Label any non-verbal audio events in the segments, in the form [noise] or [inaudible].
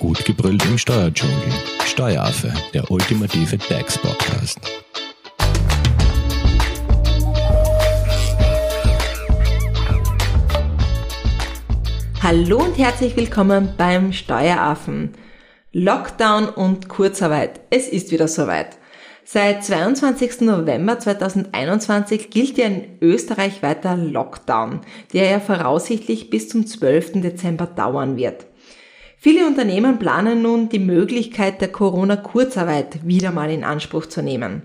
Gut gebrüllt im Steuerdschungel. Steueraffe, der ultimative DAX-Podcast. Hallo und herzlich willkommen beim Steueraffen. Lockdown und Kurzarbeit. Es ist wieder soweit. Seit 22. November 2021 gilt ja in Österreich weiter Lockdown, der ja voraussichtlich bis zum 12. Dezember dauern wird. Viele Unternehmen planen nun die Möglichkeit der Corona-Kurzarbeit wieder mal in Anspruch zu nehmen.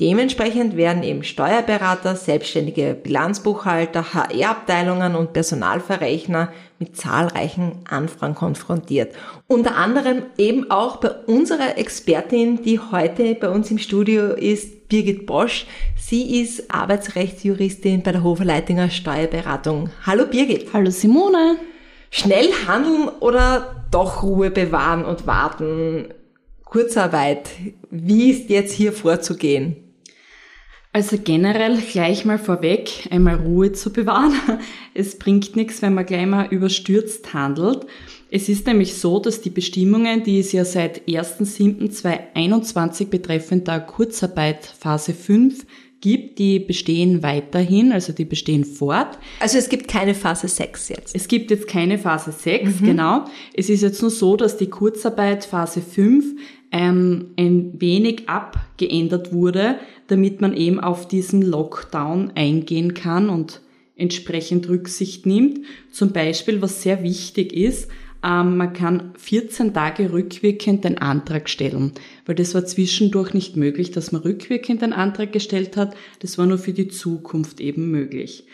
Dementsprechend werden eben Steuerberater, selbstständige Bilanzbuchhalter, HR-Abteilungen und Personalverrechner mit zahlreichen Anfragen konfrontiert. Unter anderem eben auch bei unserer Expertin, die heute bei uns im Studio ist, Birgit Bosch. Sie ist Arbeitsrechtsjuristin bei der Hofer Leitinger Steuerberatung. Hallo Birgit. Hallo Simone. Schnell handeln oder doch Ruhe bewahren und warten? Kurzarbeit. Wie ist jetzt hier vorzugehen? Also generell gleich mal vorweg, einmal Ruhe zu bewahren. [laughs] Es bringt nichts, wenn man gleich mal überstürzt handelt. Es ist nämlich so, dass die Bestimmungen, die es ja seit 1.7.2021 betreffend der Kurzarbeit Phase 5 gibt, die bestehen weiterhin, also die bestehen fort. Also es gibt keine Phase 6 jetzt. Es gibt jetzt keine Phase 6, mhm. genau. Es ist jetzt nur so, dass die Kurzarbeit Phase 5 ähm, ein wenig abgeändert wurde, damit man eben auf diesen Lockdown eingehen kann und entsprechend Rücksicht nimmt. Zum Beispiel, was sehr wichtig ist, ähm, man kann 14 Tage rückwirkend den Antrag stellen, weil das war zwischendurch nicht möglich, dass man rückwirkend den Antrag gestellt hat. Das war nur für die Zukunft eben möglich.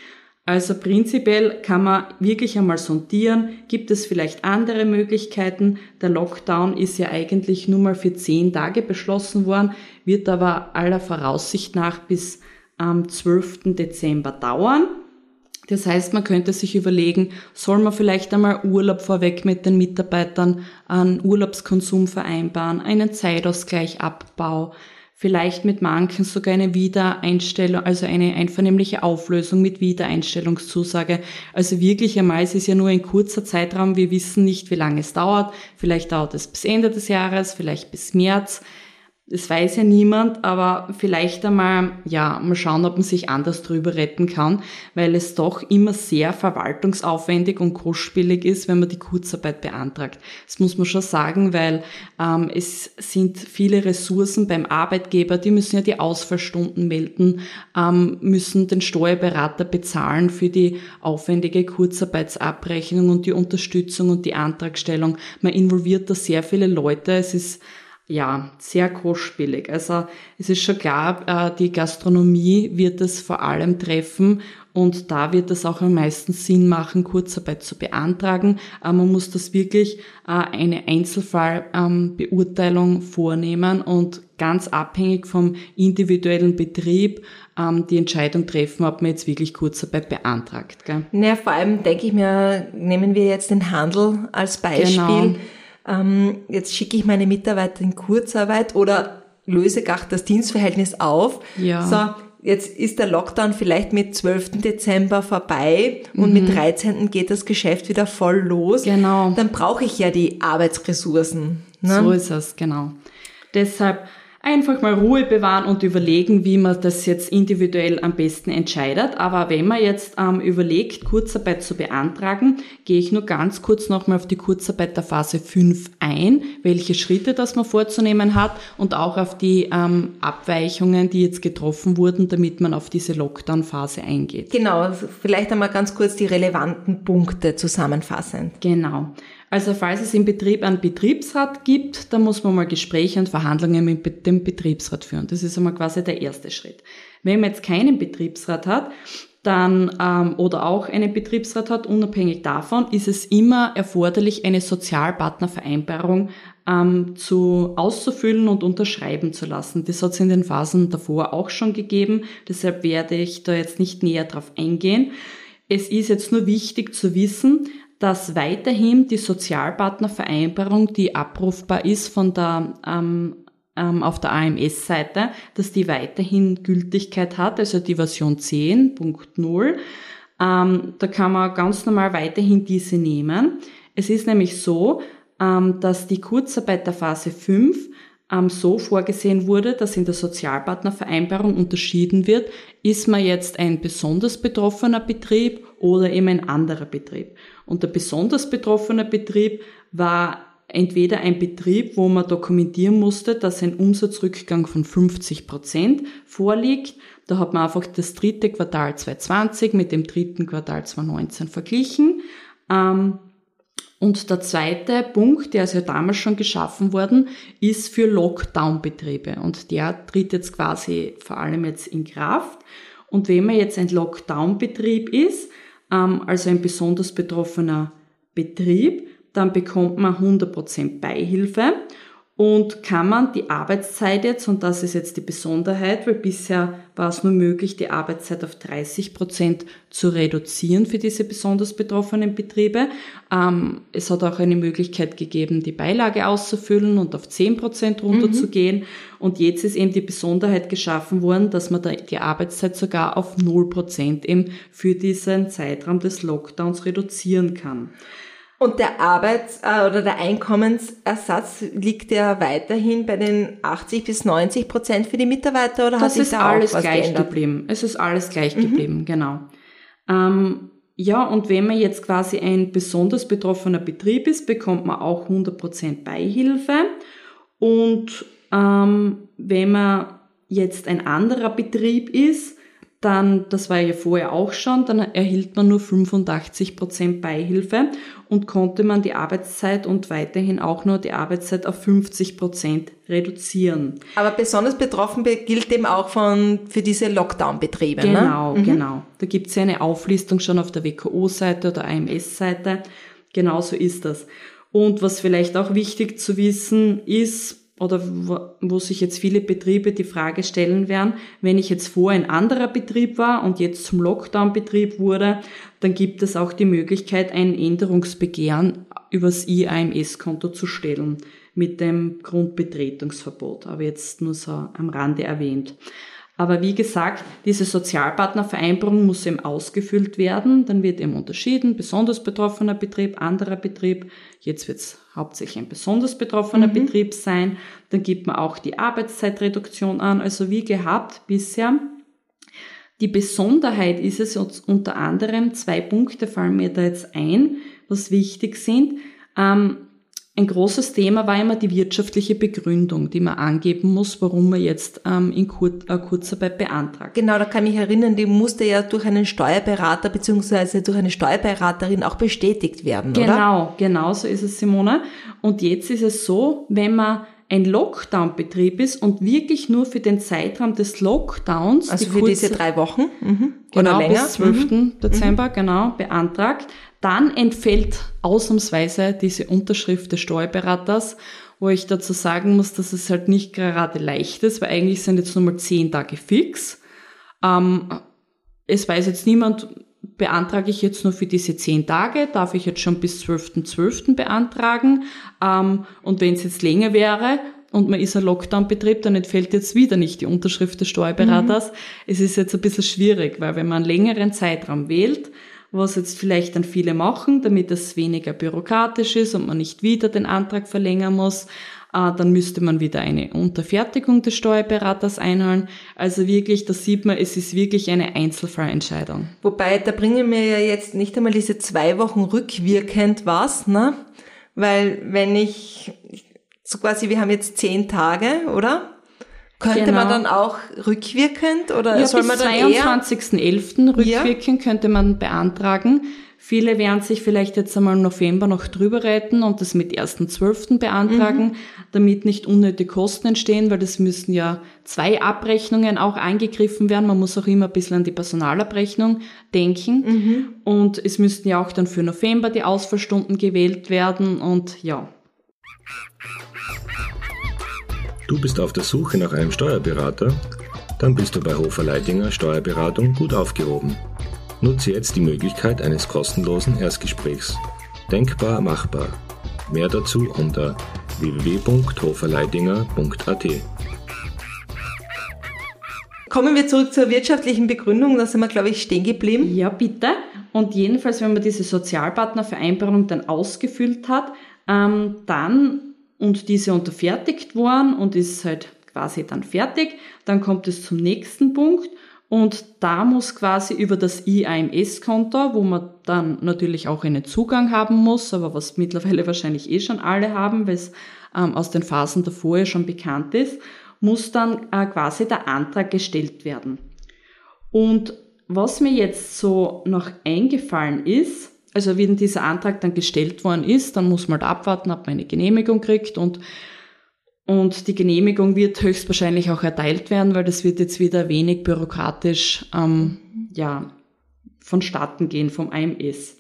Also prinzipiell kann man wirklich einmal sondieren, gibt es vielleicht andere Möglichkeiten. Der Lockdown ist ja eigentlich nur mal für zehn Tage beschlossen worden, wird aber aller Voraussicht nach bis am 12. Dezember dauern. Das heißt, man könnte sich überlegen, soll man vielleicht einmal Urlaub vorweg mit den Mitarbeitern, einen Urlaubskonsum vereinbaren, einen Zeitausgleichabbau, vielleicht mit manchen sogar eine Wiedereinstellung, also eine einvernehmliche Auflösung mit Wiedereinstellungszusage. Also wirklich einmal, es ist ja nur ein kurzer Zeitraum, wir wissen nicht, wie lange es dauert. Vielleicht dauert es bis Ende des Jahres, vielleicht bis März. Das weiß ja niemand, aber vielleicht einmal, ja, mal schauen, ob man sich anders drüber retten kann, weil es doch immer sehr verwaltungsaufwendig und kostspielig ist, wenn man die Kurzarbeit beantragt. Das muss man schon sagen, weil ähm, es sind viele Ressourcen beim Arbeitgeber, die müssen ja die Ausfallstunden melden, ähm, müssen den Steuerberater bezahlen für die aufwendige Kurzarbeitsabrechnung und die Unterstützung und die Antragstellung. Man involviert da sehr viele Leute. Es ist ja, sehr kostspielig. Also es ist schon klar, äh, die Gastronomie wird es vor allem treffen und da wird es auch am meisten Sinn machen, Kurzarbeit zu beantragen. Äh, man muss das wirklich äh, eine Einzelfallbeurteilung ähm, vornehmen und ganz abhängig vom individuellen Betrieb ähm, die Entscheidung treffen, ob man jetzt wirklich Kurzarbeit beantragt. Gell? Naja, vor allem denke ich mir, nehmen wir jetzt den Handel als Beispiel. Genau ähm, jetzt schicke ich meine Mitarbeiter in Kurzarbeit oder löse gar das Dienstverhältnis auf. Ja. So, jetzt ist der Lockdown vielleicht mit 12. Dezember vorbei und mhm. mit 13. geht das Geschäft wieder voll los. Genau. Dann brauche ich ja die Arbeitsressourcen. Ne? So ist es, genau. Deshalb einfach mal Ruhe bewahren und überlegen, wie man das jetzt individuell am besten entscheidet. Aber wenn man jetzt ähm, überlegt, Kurzarbeit zu beantragen, gehe ich nur ganz kurz nochmal auf die Kurzarbeit der Phase 5 ein, welche Schritte das man vorzunehmen hat und auch auf die ähm, Abweichungen, die jetzt getroffen wurden, damit man auf diese Lockdown-Phase eingeht. Genau, vielleicht einmal ganz kurz die relevanten Punkte zusammenfassend. Genau. Also falls es im Betrieb einen Betriebsrat gibt, dann muss man mal Gespräche und Verhandlungen mit dem Betriebsrat führen. Das ist einmal quasi der erste Schritt. Wenn man jetzt keinen Betriebsrat hat, dann ähm, oder auch einen Betriebsrat hat, unabhängig davon, ist es immer erforderlich, eine Sozialpartnervereinbarung ähm, zu auszufüllen und unterschreiben zu lassen. Das hat es in den Phasen davor auch schon gegeben, deshalb werde ich da jetzt nicht näher drauf eingehen. Es ist jetzt nur wichtig zu wissen, dass weiterhin die Sozialpartnervereinbarung, die abrufbar ist von der ähm, ähm, auf der AMS-Seite, dass die weiterhin Gültigkeit hat, also die Version 10.0. Ähm, da kann man ganz normal weiterhin diese nehmen. Es ist nämlich so, ähm, dass die Kurzarbeit der Phase 5 ähm, so vorgesehen wurde, dass in der Sozialpartnervereinbarung unterschieden wird, ist man jetzt ein besonders betroffener Betrieb oder eben ein anderer Betrieb. Und der besonders betroffene Betrieb war entweder ein Betrieb, wo man dokumentieren musste, dass ein Umsatzrückgang von 50 Prozent vorliegt. Da hat man einfach das dritte Quartal 2020 mit dem dritten Quartal 2019 verglichen. Ähm, und der zweite Punkt, der ist ja damals schon geschaffen worden, ist für Lockdown-Betriebe. Und der tritt jetzt quasi vor allem jetzt in Kraft. Und wenn man jetzt ein Lockdown-Betrieb ist, ähm, also ein besonders betroffener Betrieb, dann bekommt man 100% Beihilfe und kann man die Arbeitszeit jetzt, und das ist jetzt die Besonderheit, weil bisher war es nur möglich, die Arbeitszeit auf 30 Prozent zu reduzieren für diese besonders betroffenen Betriebe. Ähm, es hat auch eine Möglichkeit gegeben, die Beilage auszufüllen und auf 10 Prozent runterzugehen. Mhm. Und jetzt ist eben die Besonderheit geschaffen worden, dass man die Arbeitszeit sogar auf 0 Prozent eben für diesen Zeitraum des Lockdowns reduzieren kann. Und der Arbeits- äh, oder der Einkommensersatz liegt ja weiterhin bei den 80 bis 90 Prozent für die Mitarbeiter oder das hat sich da alles auch was gleich geändert? geblieben. Es ist alles gleich mhm. geblieben, genau. Ähm, ja, und wenn man jetzt quasi ein besonders betroffener Betrieb ist, bekommt man auch 100 Prozent Beihilfe. Und ähm, wenn man jetzt ein anderer Betrieb ist, dann, das war ja vorher auch schon, dann erhielt man nur 85 Prozent Beihilfe und konnte man die Arbeitszeit und weiterhin auch nur die Arbeitszeit auf 50 Prozent reduzieren. Aber besonders betroffen gilt eben auch von, für diese Lockdown-Betriebe. Genau, ne? genau. Mhm. Genau. Da gibt es ja eine Auflistung schon auf der WKO-Seite oder AMS-Seite. Genauso ist das. Und was vielleicht auch wichtig zu wissen ist, oder wo, sich jetzt viele Betriebe die Frage stellen werden, wenn ich jetzt vor ein anderer Betrieb war und jetzt zum Lockdown-Betrieb wurde, dann gibt es auch die Möglichkeit, ein Änderungsbegehren übers IAMS-Konto zu stellen mit dem Grundbetretungsverbot, aber jetzt nur so am Rande erwähnt. Aber wie gesagt, diese Sozialpartnervereinbarung muss eben ausgefüllt werden. Dann wird eben unterschieden, besonders betroffener Betrieb, anderer Betrieb. Jetzt wird es hauptsächlich ein besonders betroffener mhm. Betrieb sein. Dann gibt man auch die Arbeitszeitreduktion an. Also wie gehabt bisher. Die Besonderheit ist es unter anderem, zwei Punkte fallen mir da jetzt ein, was wichtig sind. Ähm, ein großes Thema war immer die wirtschaftliche Begründung, die man angeben muss, warum man jetzt ähm, in Kur äh, Kurzarbeit beantragt. Genau, da kann ich mich erinnern, die musste ja durch einen Steuerberater beziehungsweise durch eine Steuerberaterin auch bestätigt werden, genau, oder? Genau, genau so ist es, Simone. Und jetzt ist es so, wenn man ein Lockdown-Betrieb ist und wirklich nur für den Zeitraum des Lockdowns, also für diese drei Wochen mhm. genau, oder länger, bis 12. Mhm. Dezember, mhm. genau, beantragt, dann entfällt ausnahmsweise diese Unterschrift des Steuerberaters, wo ich dazu sagen muss, dass es halt nicht gerade leicht ist, weil eigentlich sind jetzt nur mal zehn Tage fix. Ähm, es weiß jetzt niemand, beantrage ich jetzt nur für diese zehn Tage, darf ich jetzt schon bis 12.12. .12. beantragen. Ähm, und wenn es jetzt länger wäre, und man ist ein Lockdown-Betrieb, dann entfällt jetzt wieder nicht die Unterschrift des Steuerberaters. Mhm. Es ist jetzt ein bisschen schwierig, weil wenn man einen längeren Zeitraum wählt, was jetzt vielleicht dann viele machen, damit es weniger bürokratisch ist und man nicht wieder den Antrag verlängern muss. Äh, dann müsste man wieder eine Unterfertigung des Steuerberaters einholen. Also wirklich, da sieht man, es ist wirklich eine Einzelfallentscheidung. Wobei, da bringen wir ja jetzt nicht einmal diese zwei Wochen rückwirkend was, ne? Weil wenn ich, so quasi, wir haben jetzt zehn Tage, oder? Könnte genau. man dann auch rückwirkend oder ja, soll bis man dann 22.11. rückwirkend ja. könnte man beantragen. Viele werden sich vielleicht jetzt einmal im November noch drüber retten und das mit 1.12. beantragen, mhm. damit nicht unnötige Kosten entstehen, weil das müssen ja zwei Abrechnungen auch eingegriffen werden. Man muss auch immer ein bisschen an die Personalabrechnung denken. Mhm. Und es müssten ja auch dann für November die Ausfallstunden gewählt werden und ja. Du bist auf der Suche nach einem Steuerberater? Dann bist du bei Hofer Leidinger Steuerberatung gut aufgehoben. Nutze jetzt die Möglichkeit eines kostenlosen Erstgesprächs. Denkbar machbar. Mehr dazu unter www.hoferleidinger.at. Kommen wir zurück zur wirtschaftlichen Begründung, da sind wir, glaube ich, stehen geblieben. Ja, bitte. Und jedenfalls, wenn man diese Sozialpartnervereinbarung dann ausgefüllt hat, Ähm, dann, und diese unterfertigt worden und ist halt quasi dann fertig, dann kommt es zum nächsten Punkt und da muss quasi über das IAMS-Konto, wo man dann natürlich auch einen Zugang haben muss, aber was mittlerweile [laughs] wahrscheinlich eh schon alle haben, weil es ähm, aus den Phasen davor ja schon bekannt ist, muss dann äh, quasi der Antrag gestellt werden. Und was mir jetzt so noch eingefallen ist, also wenn dieser Antrag dann gestellt worden ist, dann muss man halt abwarten, ob man eine Genehmigung kriegt und und die Genehmigung wird höchstwahrscheinlich auch erteilt werden, weil das wird jetzt wieder wenig bürokratisch ähm, ja, vonstatten gehen vom AMS.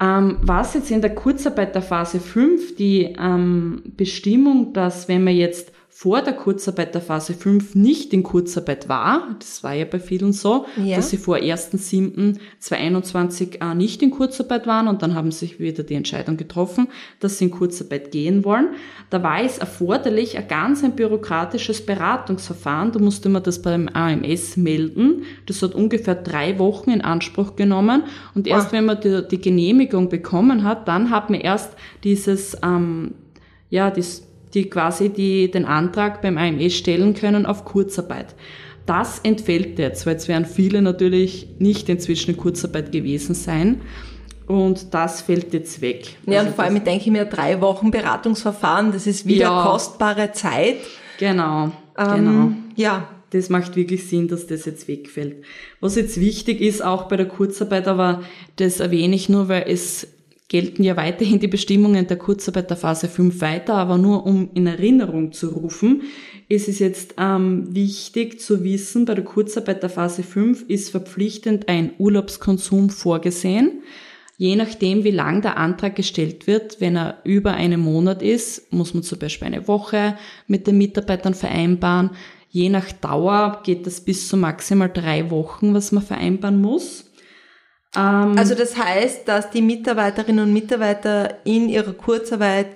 Ähm, was jetzt in der Kurzarbeiterphase 5 die ähm, Bestimmung, dass wenn man jetzt vor der Kurzarbeit der Phase 5 nicht in Kurzarbeit war, das war ja bei vielen so, ja. dass sie vor 1.7.2021 äh, nicht in Kurzarbeit waren und dann haben sich wieder die Entscheidung getroffen, dass sie in Kurzarbeit gehen wollen. Da war es erforderlich ein ganz ein bürokratisches Beratungsverfahren. Da musste man das beim AMS melden. Das hat ungefähr drei Wochen in Anspruch genommen und erst oh. wenn man die, die, Genehmigung bekommen hat, dann hat man erst dieses, ähm, ja, das die quasi die, den Antrag beim AMS stellen können auf Kurzarbeit. Das entfällt jetzt, weil es werden viele natürlich nicht inzwischen in Kurzarbeit gewesen sein. Und das fällt jetzt weg. Ja, also und vor allem denke ich mir, drei Wochen Beratungsverfahren, das ist wieder ja, kostbare Zeit. Genau, ähm, genau. Ja. Das macht wirklich Sinn, dass das jetzt wegfällt. Was jetzt wichtig ist, auch bei der Kurzarbeit, aber das erwähne ich nur, weil es gelten ja weiterhin die Bestimmungen der Kurzarbeit der Phase 5 weiter, aber nur um in Erinnerung zu rufen, ist es jetzt ähm, wichtig zu wissen, bei der Kurzarbeit der Phase 5 ist verpflichtend ein Urlaubskonsum vorgesehen. Je nachdem, wie lang der Antrag gestellt wird, wenn er über einen Monat ist, muss man zum Beispiel eine Woche mit den Mitarbeitern vereinbaren. Je nach Dauer geht das bis zu maximal drei Wochen, was man vereinbaren muss. Ähm, also das heißt, dass die Mitarbeiterinnen und Mitarbeiter in ihrer Kurzarbeit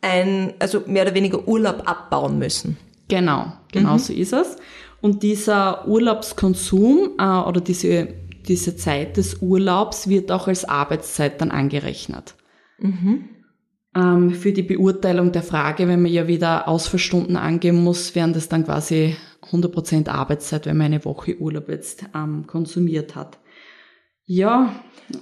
ein, also mehr oder weniger Urlaub abbauen müssen. Genau, genau mhm. so ist es. Und dieser Urlaubskonsum äh, oder diese, diese Zeit des Urlaubs wird auch als Arbeitszeit dann angerechnet. Mhm. Ähm, für die Beurteilung der Frage, wenn man ja wieder Ausfallstunden angeben muss, wären das dann quasi 100% Arbeitszeit, wenn man eine Woche Urlaub jetzt ähm, konsumiert hat. Ja.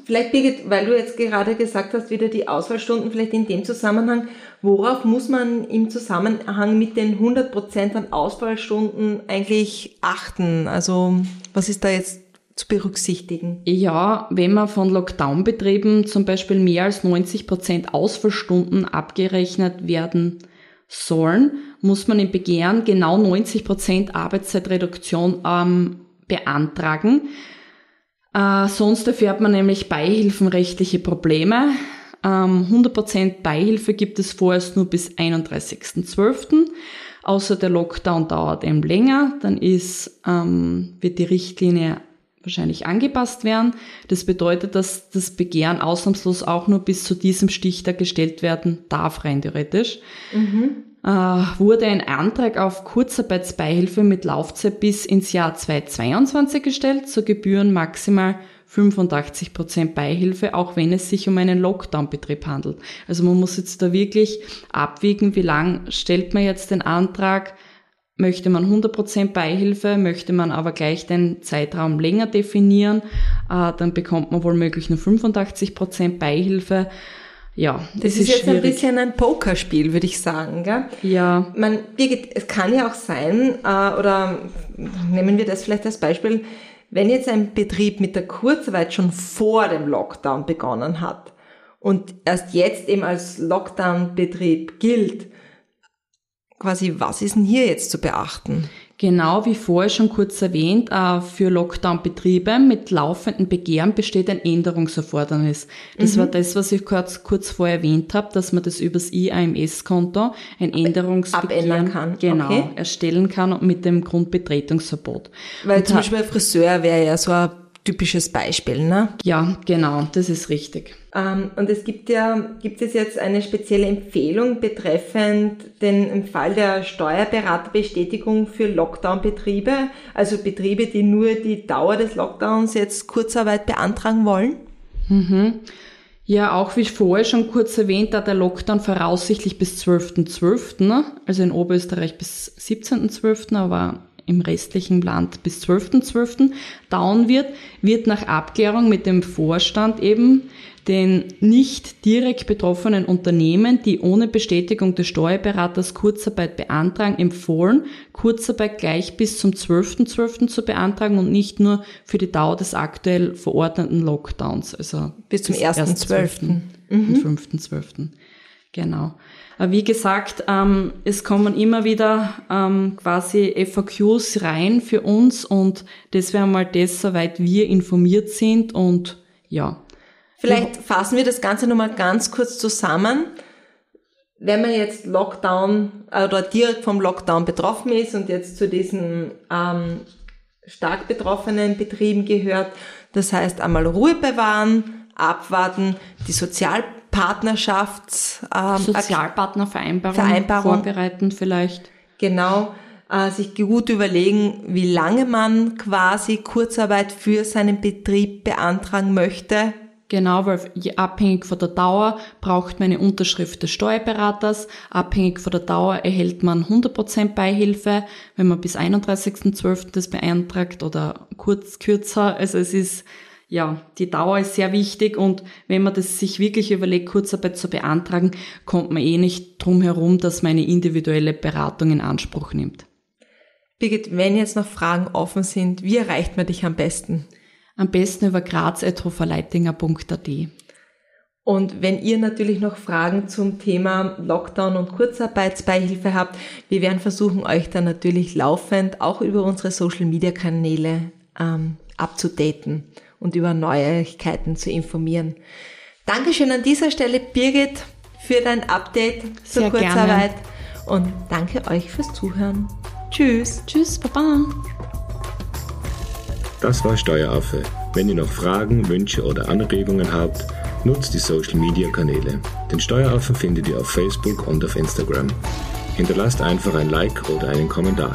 Vielleicht, Birgit, weil du jetzt gerade gesagt hast, wieder die Auswahlstunden, vielleicht in dem Zusammenhang, worauf muss man im Zusammenhang mit den 100% an Auswahlstunden eigentlich achten? Also, was ist da jetzt zu berücksichtigen? Ja, wenn man von Lockdown-Betrieben zum Beispiel mehr als 90% Ausfallstunden abgerechnet werden sollen, muss man im Begehren genau 90% Arbeitszeitreduktion ähm, beantragen. Äh, sonst erfährt man nämlich beihilfenrechtliche Probleme. Ähm, 100% Beihilfe gibt es vorerst nur bis 31.12. Außer der Lockdown dauert eben länger, dann ist, ähm, wird die Richtlinie wahrscheinlich angepasst werden. Das bedeutet, dass das Begehren ausnahmslos auch nur bis zu diesem Stichtag gestellt werden darf, rein theoretisch. Mhm äh, wurde ein Antrag auf Kurzarbeitsbeihilfe mit Laufzeit bis ins Jahr 2022 gestellt, zu Gebühren maximal 85 Prozent Beihilfe, auch wenn es sich um einen Lockdown-Betrieb handelt. Also man muss jetzt da wirklich abwiegen, wie lang stellt man jetzt den Antrag, möchte man 100 Prozent Beihilfe, möchte man aber gleich den Zeitraum länger definieren, äh, dann bekommt man wohl möglich nur 85 Prozent Beihilfe ja, das, das ist, ist, jetzt schwierig. ein bisschen ein Pokerspiel, würde ich sagen. Gell? Ja. Man, Birgit, es kann ja auch sein, äh, oder nehmen wir das vielleicht als Beispiel, wenn jetzt ein Betrieb mit der Kurzarbeit schon vor dem Lockdown begonnen hat und erst jetzt eben als Lockdown-Betrieb gilt, quasi, was ist denn hier jetzt zu beachten? Genau wie vorher schon kurz erwähnt, äh, für Lockdown-Betriebe mit laufenden Begehren besteht ein Änderungserfordernis. Das mhm. war das, was ich kurz, kurz vorher erwähnt habe, dass man das übers IAMS-Konto ein Änderungsbegehren kann. Genau, okay. erstellen kann und mit dem Grundbetretungsverbot. Weil und zum Beispiel ein Friseur wäre ja so ein typisches Beispiel, ne? Ja, genau, das ist richtig. Ähm, und es gibt ja, gibt es jetzt eine spezielle Empfehlung betreffend den Fall der Steuerberaterbestätigung für Lockdown-Betriebe, also Betriebe, die nur die Dauer des Lockdowns jetzt Kurzarbeit beantragen wollen? Mhm. Ja, auch wie vorher schon kurz erwähnt, da der Lockdown voraussichtlich bis 12.12., .12., also in Oberösterreich bis 17.12., aber im restlichen Land bis 12.12. dauern wird, wird nach Abklärung mit dem Vorstand eben den nicht direkt betroffenen Unternehmen, die ohne Bestätigung des Steuerberaters Kurzarbeit beantragen, empfohlen, Kurzarbeit gleich bis zum 12.12. .12. zu beantragen und nicht nur für die Dauer des aktuell verordneten Lockdowns, also bis zum 1.12. Mhm. und 5.12. Genau. Wie gesagt, ähm, es kommen immer wieder ähm, quasi FAQs rein für uns und das wäre mal das, soweit wir informiert sind und ja. Vielleicht fassen wir das Ganze nochmal ganz kurz zusammen. Wenn man jetzt Lockdown äh, oder direkt vom Lockdown betroffen ist und jetzt zu diesen ähm, stark betroffenen Betrieben gehört, das heißt einmal Ruhe bewahren, abwarten, die Sozial Partnerschafts ähm, Sozialpartnervereinbarung Vereinbarung, vorbereiten vielleicht. Genau, äh, sich gut überlegen, wie lange man quasi Kurzarbeit für seinen Betrieb beantragen möchte. Genau, weil abhängig von der Dauer braucht man eine Unterschrift des Steuerberaters. Abhängig von der Dauer erhält man 100% Beihilfe, wenn man bis 31.12. das beantragt oder kurz kürzer. Also es ist ja, die Dauer ist sehr wichtig und wenn man das sich wirklich überlegt, Kurzarbeit zu beantragen, kommt man eh nicht drum herum, dass man eine individuelle Beratung in Anspruch nimmt. Birgit, wenn jetzt noch Fragen offen sind, wie erreicht man dich am besten? Am besten über graz.hoferleitinger.at. Und wenn ihr natürlich noch Fragen zum Thema Lockdown und Kurzarbeitsbeihilfe habt, wir werden versuchen, euch dann natürlich laufend auch über unsere Social-Media-Kanäle ähm, abzudaten und über Neuigkeiten zu informieren. Dankeschön an dieser Stelle, Birgit, für dein Update zur Sehr Kurzarbeit. Gerne. Und danke euch fürs Zuhören. Tschüss. Tschüss, Baba. Das war Steueraffe. Wenn ihr noch Fragen, Wünsche oder Anregungen habt, nutzt die Social Media Kanäle. Den Steueraffen findet ihr auf Facebook und auf Instagram. Hinterlasst einfach ein Like oder einen Kommentar.